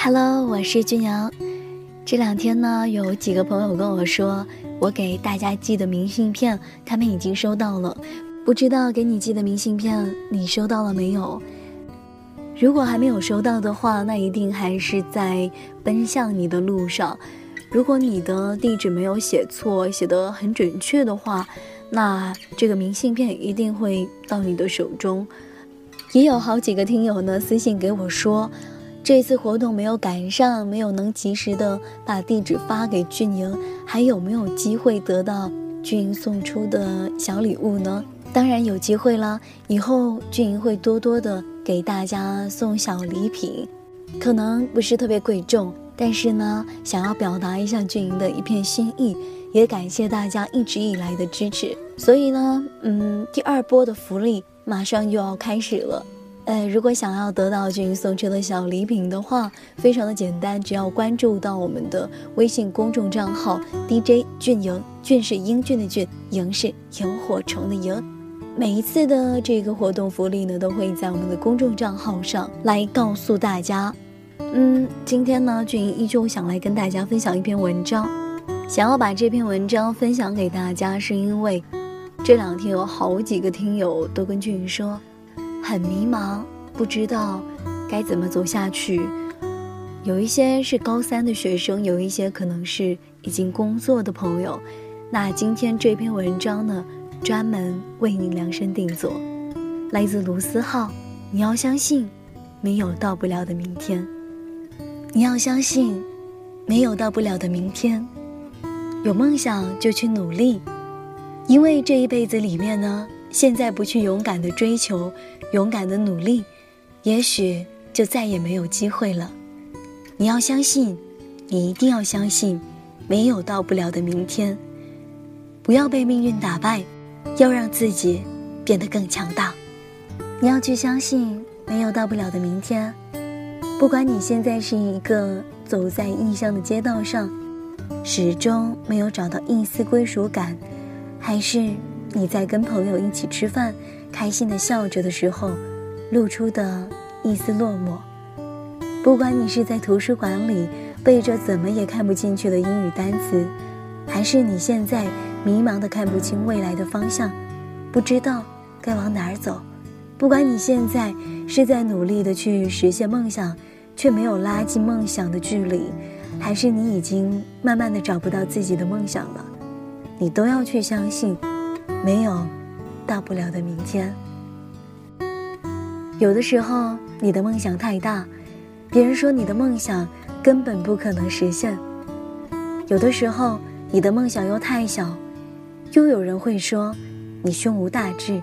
Hello，我是君阳。这两天呢，有几个朋友跟我说，我给大家寄的明信片，他们已经收到了。不知道给你寄的明信片，你收到了没有？如果还没有收到的话，那一定还是在奔向你的路上。如果你的地址没有写错，写得很准确的话，那这个明信片一定会到你的手中。也有好几个听友呢私信给我说。这次活动没有赶上，没有能及时的把地址发给俊莹，还有没有机会得到俊莹送出的小礼物呢？当然有机会了，以后俊莹会多多的给大家送小礼品，可能不是特别贵重，但是呢，想要表达一下俊莹的一片心意，也感谢大家一直以来的支持。所以呢，嗯，第二波的福利马上又要开始了。呃，如果想要得到俊送出的小礼品的话，非常的简单，只要关注到我们的微信公众账号 DJ 俊莹，俊是英俊的俊，莹是萤火虫的萤。每一次的这个活动福利呢，都会在我们的公众账号上来告诉大家。嗯，今天呢，俊莹依旧想来跟大家分享一篇文章，想要把这篇文章分享给大家，是因为这两天有好几个听友都跟俊莹说。很迷茫，不知道该怎么走下去。有一些是高三的学生，有一些可能是已经工作的朋友。那今天这篇文章呢，专门为你量身定做，来自卢思浩。你要相信，没有到不了的明天。你要相信，没有到不了的明天。有梦想就去努力，因为这一辈子里面呢。现在不去勇敢的追求，勇敢的努力，也许就再也没有机会了。你要相信，你一定要相信，没有到不了的明天。不要被命运打败，要让自己变得更强大。你要去相信，没有到不了的明天。不管你现在是一个走在异乡的街道上，始终没有找到一丝归属感，还是。你在跟朋友一起吃饭，开心的笑着的时候，露出的一丝落寞。不管你是在图书馆里背着怎么也看不进去的英语单词，还是你现在迷茫的看不清未来的方向，不知道该往哪儿走。不管你现在是在努力的去实现梦想，却没有拉近梦想的距离，还是你已经慢慢的找不到自己的梦想了，你都要去相信。没有大不了的明天。有的时候，你的梦想太大，别人说你的梦想根本不可能实现；有的时候，你的梦想又太小，又有人会说你胸无大志；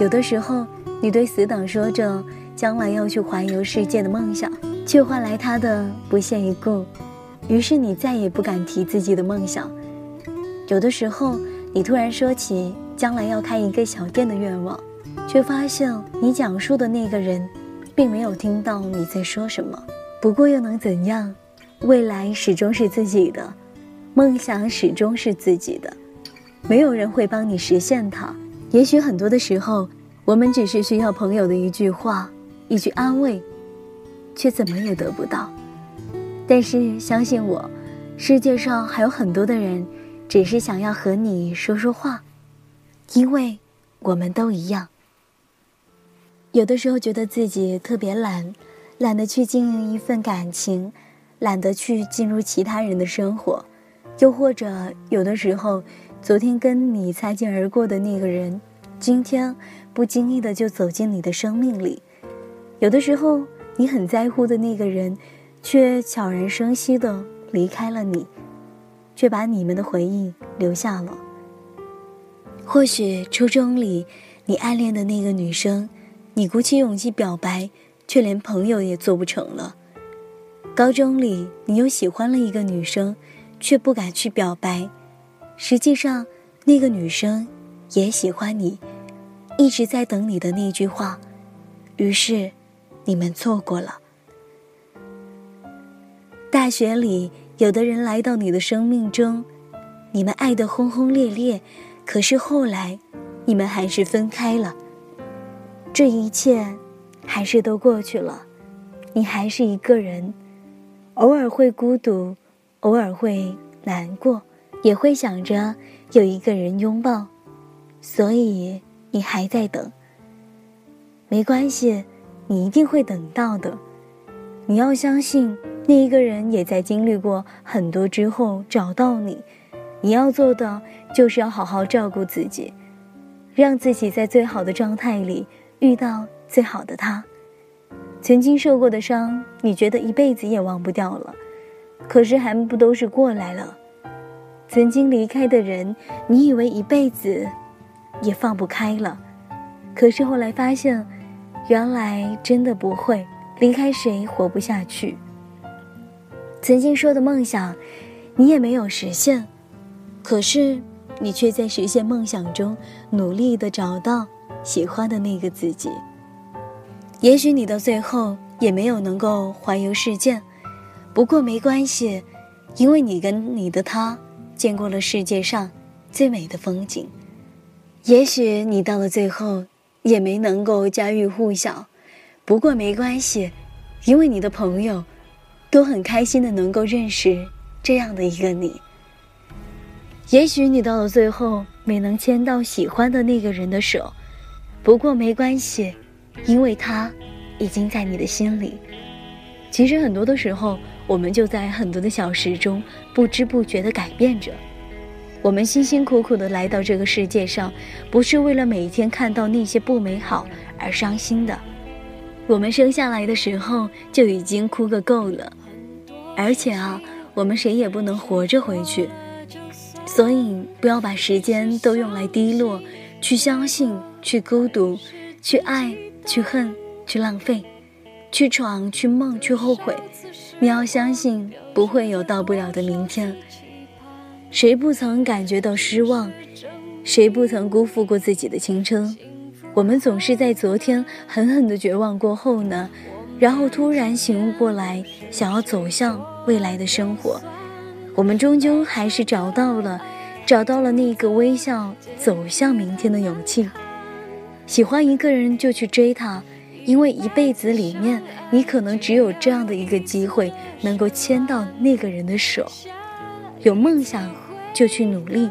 有的时候，你对死党说着将来要去环游世界的梦想，却换来他的不屑一顾，于是你再也不敢提自己的梦想。有的时候。你突然说起将来要开一个小店的愿望，却发现你讲述的那个人，并没有听到你在说什么。不过又能怎样？未来始终是自己的，梦想始终是自己的，没有人会帮你实现它。也许很多的时候，我们只是需要朋友的一句话、一句安慰，却怎么也得不到。但是相信我，世界上还有很多的人。只是想要和你说说话，因为我们都一样。有的时候觉得自己特别懒，懒得去经营一份感情，懒得去进入其他人的生活，又或者有的时候，昨天跟你擦肩而过的那个人，今天不经意的就走进你的生命里。有的时候，你很在乎的那个人，却悄然生息的离开了你。却把你们的回忆留下了。或许初中里你暗恋的那个女生，你鼓起勇气表白，却连朋友也做不成了。高中里你又喜欢了一个女生，却不敢去表白，实际上那个女生也喜欢你，一直在等你的那句话，于是你们错过了。大学里。有的人来到你的生命中，你们爱得轰轰烈烈，可是后来，你们还是分开了。这一切，还是都过去了，你还是一个人，偶尔会孤独，偶尔会难过，也会想着有一个人拥抱，所以你还在等。没关系，你一定会等到的。你要相信，那一个人也在经历过很多之后找到你。你要做的就是要好好照顾自己，让自己在最好的状态里遇到最好的他。曾经受过的伤，你觉得一辈子也忘不掉了，可是还不都是过来了？曾经离开的人，你以为一辈子也放不开了，可是后来发现，原来真的不会。离开谁活不下去？曾经说的梦想，你也没有实现，可是你却在实现梦想中努力的找到喜欢的那个自己。也许你到最后也没有能够环游世界，不过没关系，因为你跟你的他见过了世界上最美的风景。也许你到了最后也没能够家喻户晓。不过没关系，因为你的朋友都很开心的能够认识这样的一个你。也许你到了最后没能牵到喜欢的那个人的手，不过没关系，因为他已经在你的心里。其实很多的时候，我们就在很多的小事中不知不觉的改变着。我们辛辛苦苦的来到这个世界上，不是为了每一天看到那些不美好而伤心的。我们生下来的时候就已经哭个够了，而且啊，我们谁也不能活着回去，所以不要把时间都用来低落，去相信，去孤独，去爱，去恨，去浪费，去闯，去梦，去后悔。你要相信，不会有到不了的明天。谁不曾感觉到失望？谁不曾辜负过自己的青春？我们总是在昨天狠狠的绝望过后呢，然后突然醒悟过来，想要走向未来的生活。我们终究还是找到了，找到了那个微笑走向明天的勇气。喜欢一个人就去追他，因为一辈子里面，你可能只有这样的一个机会，能够牵到那个人的手。有梦想就去努力，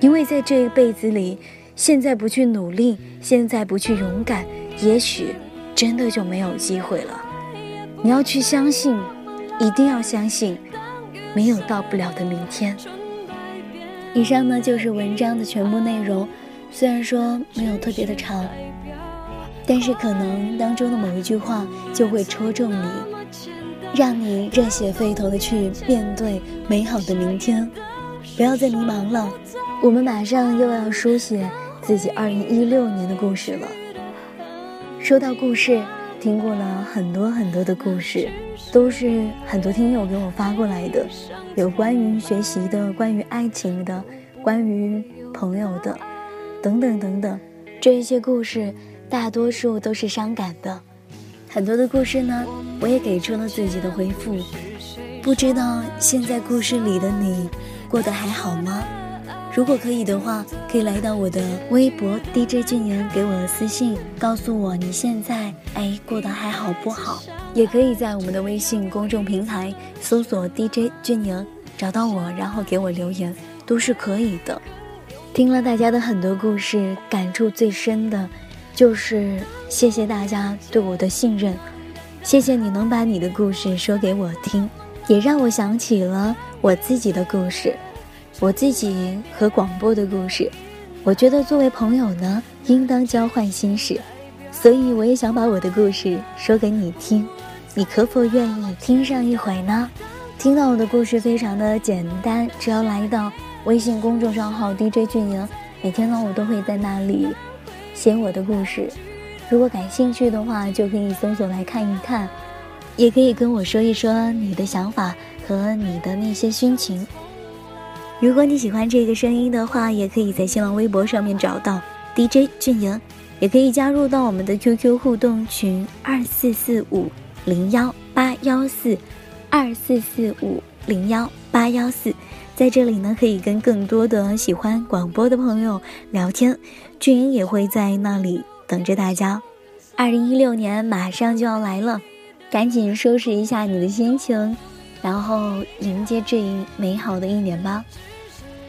因为在这一辈子里。现在不去努力，现在不去勇敢，也许真的就没有机会了。你要去相信，一定要相信，没有到不了的明天。以上呢就是文章的全部内容，虽然说没有特别的长，但是可能当中的某一句话就会戳中你，让你热血沸腾的去面对美好的明天。不要再迷茫了，我们马上又要书写。自己二零一六年的故事了。说到故事，听过了很多很多的故事，都是很多听友给我发过来的，有关于学习的，关于爱情的，关于朋友的，等等等等。这一些故事大多数都是伤感的，很多的故事呢，我也给出了自己的回复。不知道现在故事里的你，过得还好吗？如果可以的话，可以来到我的微博 DJ 俊言，给我私信，告诉我你现在哎过得还好不好？也可以在我们的微信公众平台搜索 DJ 俊言，找到我，然后给我留言，都是可以的。听了大家的很多故事，感触最深的，就是谢谢大家对我的信任，谢谢你能把你的故事说给我听，也让我想起了我自己的故事。我自己和广播的故事，我觉得作为朋友呢，应当交换心事，所以我也想把我的故事说给你听，你可否愿意听上一回呢？听到我的故事非常的简单，只要来到微信公众账号 DJ 俊莹，每天呢我都会在那里写我的故事，如果感兴趣的话，就可以搜索来看一看，也可以跟我说一说你的想法和你的那些心情。如果你喜欢这个声音的话，也可以在新浪微博上面找到 DJ 俊莹，也可以加入到我们的 QQ 互动群二四四五零幺八幺四二四四五零幺八幺四，在这里呢，可以跟更多的喜欢广播的朋友聊天，俊莹也会在那里等着大家。二零一六年马上就要来了，赶紧收拾一下你的心情。然后迎接这一美好的一年吧。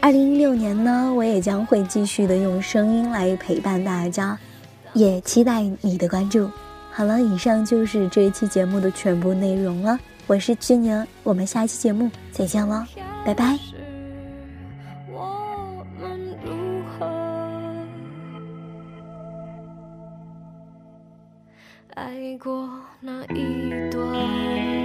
二零一六年呢，我也将会继续的用声音来陪伴大家，也期待你的关注。好了，以上就是这一期节目的全部内容了。我是志宁，我们下期节目再见了，拜拜。爱过那一段。